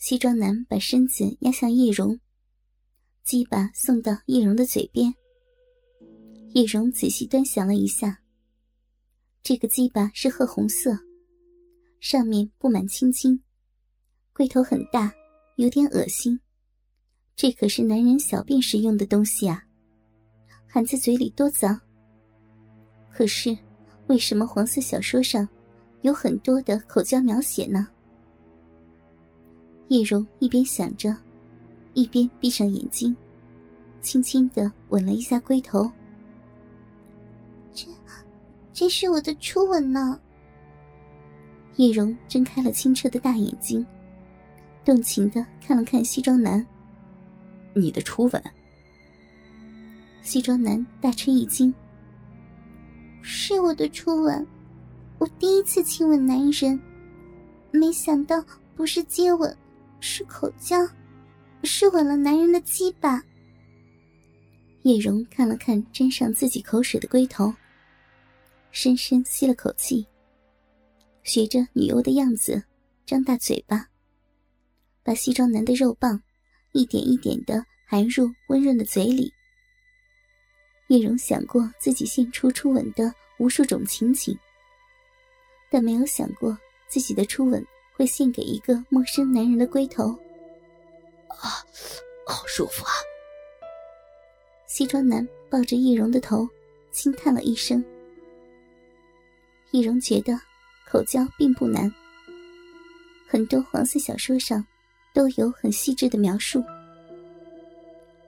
西装男把身子压向叶蓉，鸡巴送到叶蓉的嘴边。叶蓉仔细端详了一下，这个鸡巴是褐红色，上面布满青筋，龟头很大，有点恶心。这可是男人小便时用的东西啊，含在嘴里多脏。可是，为什么黄色小说上有很多的口交描写呢？叶蓉一边想着，一边闭上眼睛，轻轻的吻了一下龟头。这，这是我的初吻呢。叶蓉睁开了清澈的大眼睛，动情的看了看西装男。你的初吻？西装男大吃一惊。是我的初吻，我第一次亲吻男人，没想到不是接吻。是口交，是吻了男人的鸡巴。叶蓉看了看沾上自己口水的龟头，深深吸了口气，学着女优的样子，张大嘴巴，把西装男的肉棒一点一点的含入温润的嘴里。叶蓉想过自己献出初吻的无数种情景，但没有想过自己的初吻。会献给一个陌生男人的龟头，啊，好舒服啊！西装男抱着易容的头，轻叹了一声。易容觉得口交并不难，很多黄色小说上都有很细致的描述。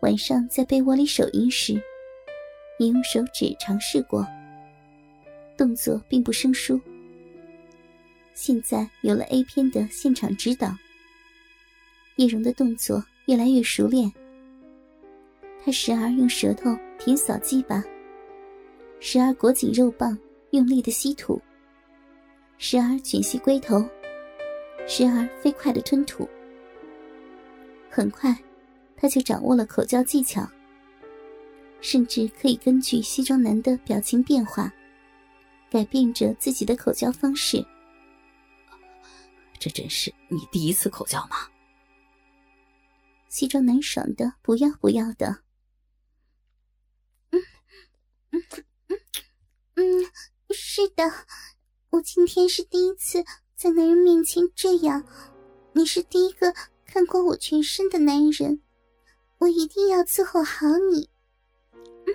晚上在被窝里手淫时，也用手指尝试过，动作并不生疏。现在有了 A 片的现场指导，叶蓉的动作越来越熟练。她时而用舌头舔扫鸡巴，时而裹紧肉棒用力的吸吐，时而卷吸龟头，时而飞快的吞吐。很快，他就掌握了口交技巧，甚至可以根据西装男的表情变化，改变着自己的口交方式。这真是你第一次口交吗？西装男爽的不要不要的。嗯嗯嗯嗯，是的，我今天是第一次在男人面前这样。你是第一个看过我全身的男人，我一定要伺候好你。嗯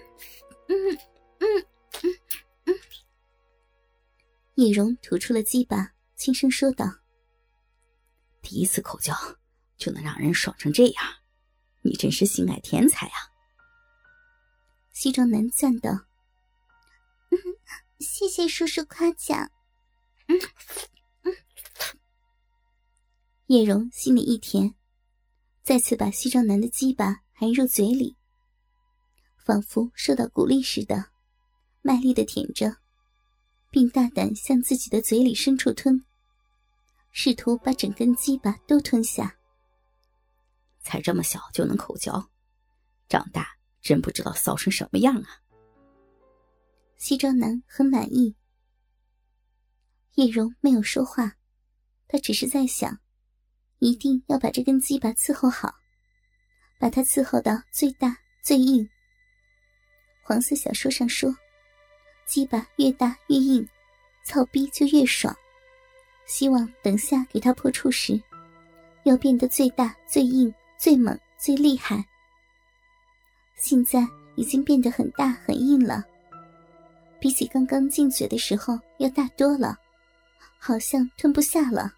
嗯嗯嗯嗯。叶蓉吐出了鸡巴，轻声说道。第一次口交就能让人爽成这样，你真是性爱天才啊！西装男赞道：“谢谢叔叔夸奖。”。叶蓉心里一甜，再次把西装男的鸡巴含入嘴里，仿佛受到鼓励似的，卖力的舔着，并大胆向自己的嘴里深处吞。试图把整根鸡巴都吞下。才这么小就能口嚼，长大真不知道骚成什么样啊！西装男很满意。叶荣没有说话，他只是在想，一定要把这根鸡巴伺候好，把它伺候到最大最硬。黄色小说上说，鸡巴越大越硬，操逼就越爽。希望等下给他破处时，要变得最大、最硬、最猛、最厉害。现在已经变得很大很硬了，比起刚刚进嘴的时候要大多了，好像吞不下了。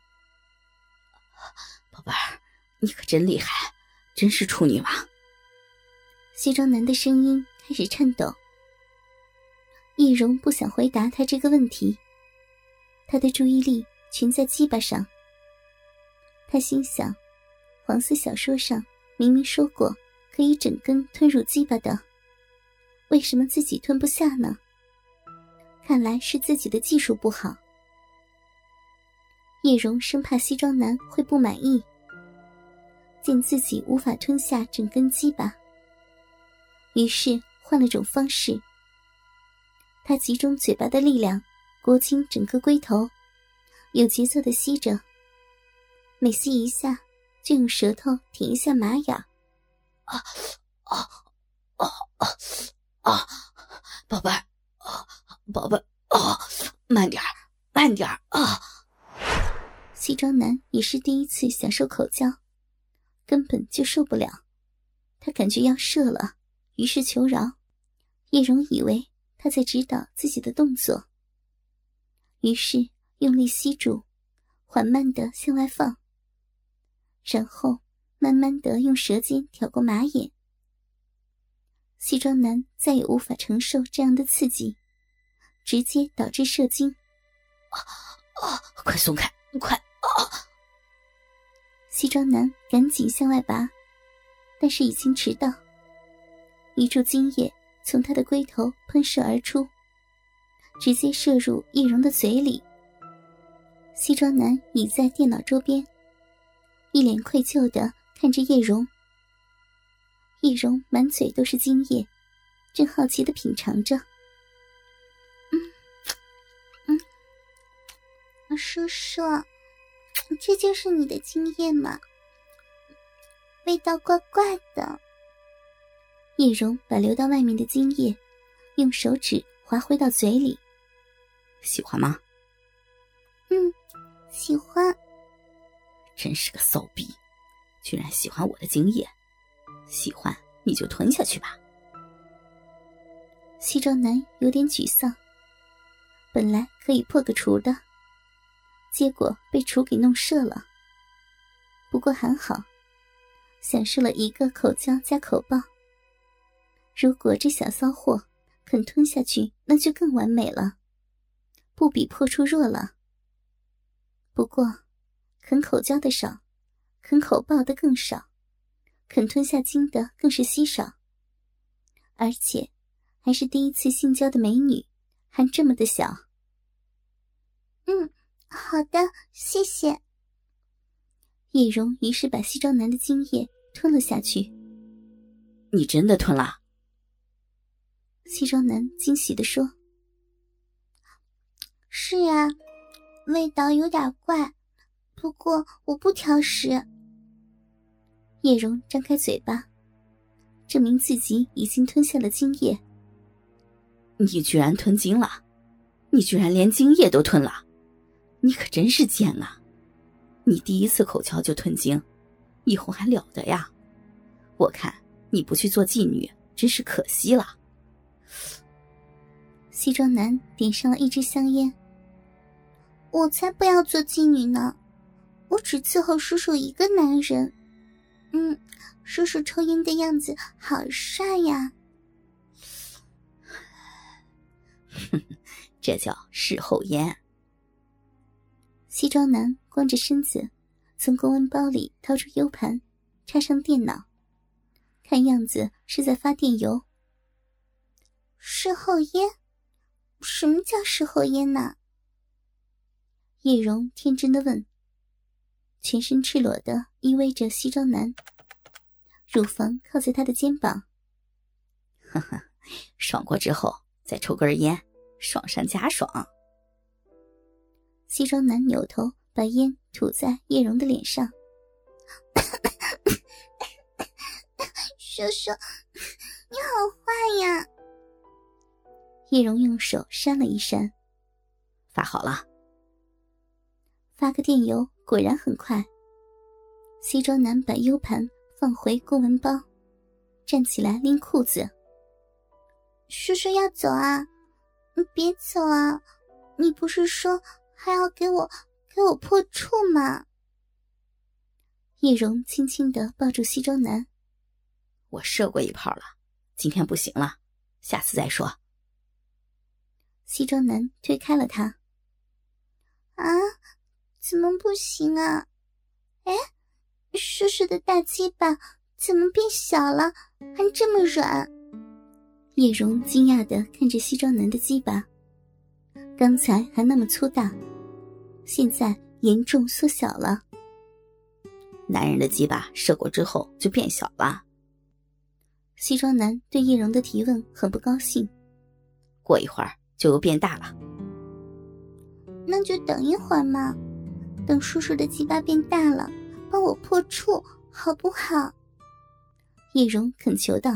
宝贝儿，你可真厉害，真是处女吗？西装男的声音开始颤抖。易容不想回答他这个问题，他的注意力。全在鸡巴上。他心想：黄色小说上明明说过可以整根吞入鸡巴的，为什么自己吞不下呢？看来是自己的技术不好。叶蓉生怕西装男会不满意，见自己无法吞下整根鸡巴，于是换了种方式。他集中嘴巴的力量，裹紧整个龟头。有节奏的吸着，每吸一下就用舌头舔一下马眼。啊啊啊啊啊！宝贝儿，啊，宝贝儿，啊，慢点儿，慢点儿啊！西装男也是第一次享受口交，根本就受不了，他感觉要射了，于是求饶。叶蓉以为他在指导自己的动作，于是用力吸住，缓慢的向外放，然后慢慢的用舌尖挑过马眼。西装男再也无法承受这样的刺激，直接导致射精。啊啊！快松开，快啊！西装男赶紧向外拔，但是已经迟到，一柱精液从他的龟头喷射而出，直接射入叶蓉的嘴里。西装男倚在电脑桌边，一脸愧疚的看着叶蓉。叶蓉满嘴都是精液，正好奇的品尝着。嗯嗯，叔叔，这就是你的精液吗？味道怪怪的。叶蓉把流到外面的精液，用手指划回到嘴里。喜欢吗？嗯，喜欢。真是个骚逼，居然喜欢我的精液。喜欢你就吞下去吧。西装男有点沮丧，本来可以破个除的，结果被除给弄射了。不过还好，享受了一个口交加口爆。如果这小骚货肯吞下去，那就更完美了，不比破处弱了。不过，啃口交的少，啃口爆的更少。啃吞下精的更是稀少，而且还是第一次性交的美女，还这么的小。嗯，好的，谢谢。叶蓉于是把西装男的精液吞了下去。你真的吞了？西装男惊喜的说：“是呀，味道有点怪，不过我不挑食。”叶蓉张开嘴巴，证明自己已经吞下了精液。你居然吞精了！你居然连精液都吞了！你可真是贱啊！你第一次口交就吞精，以后还了得呀？我看你不去做妓女，真是可惜了。西装男点上了一支香烟。我才不要做妓女呢！我只伺候叔叔一个男人。嗯，叔叔抽烟的样子好帅呀！哼，这叫事后烟。西装男光着身子，从公文包里掏出 U 盘，插上电脑，看样子是在发电邮。事后烟？什么叫事后烟呢？叶蓉天真的问。全身赤裸的依偎着西装男，乳房靠在他的肩膀。呵呵，爽过之后再抽根烟，爽上加爽。西装男扭头把烟吐在叶蓉的脸上。叔叔，你好坏呀！叶蓉用手扇了一扇。发好了。发个电邮。果然很快。西装男把 U 盘放回公文包，站起来拎裤子。叔叔要走啊？你别走啊！你不是说还要给我给我破处吗？叶蓉轻轻的抱住西装男。我射过一炮了，今天不行了，下次再说。西装男推开了他。啊？怎么不行啊？哎，叔叔的大鸡巴怎么变小了，还这么软？叶蓉惊讶的看着西装男的鸡巴，刚才还那么粗大，现在严重缩小了。男人的鸡巴射过之后就变小了。西装男对叶蓉的提问很不高兴。过一会儿就又变大了。那就等一会儿嘛。等叔叔的鸡巴变大了，帮我破处好不好？叶蓉恳求道。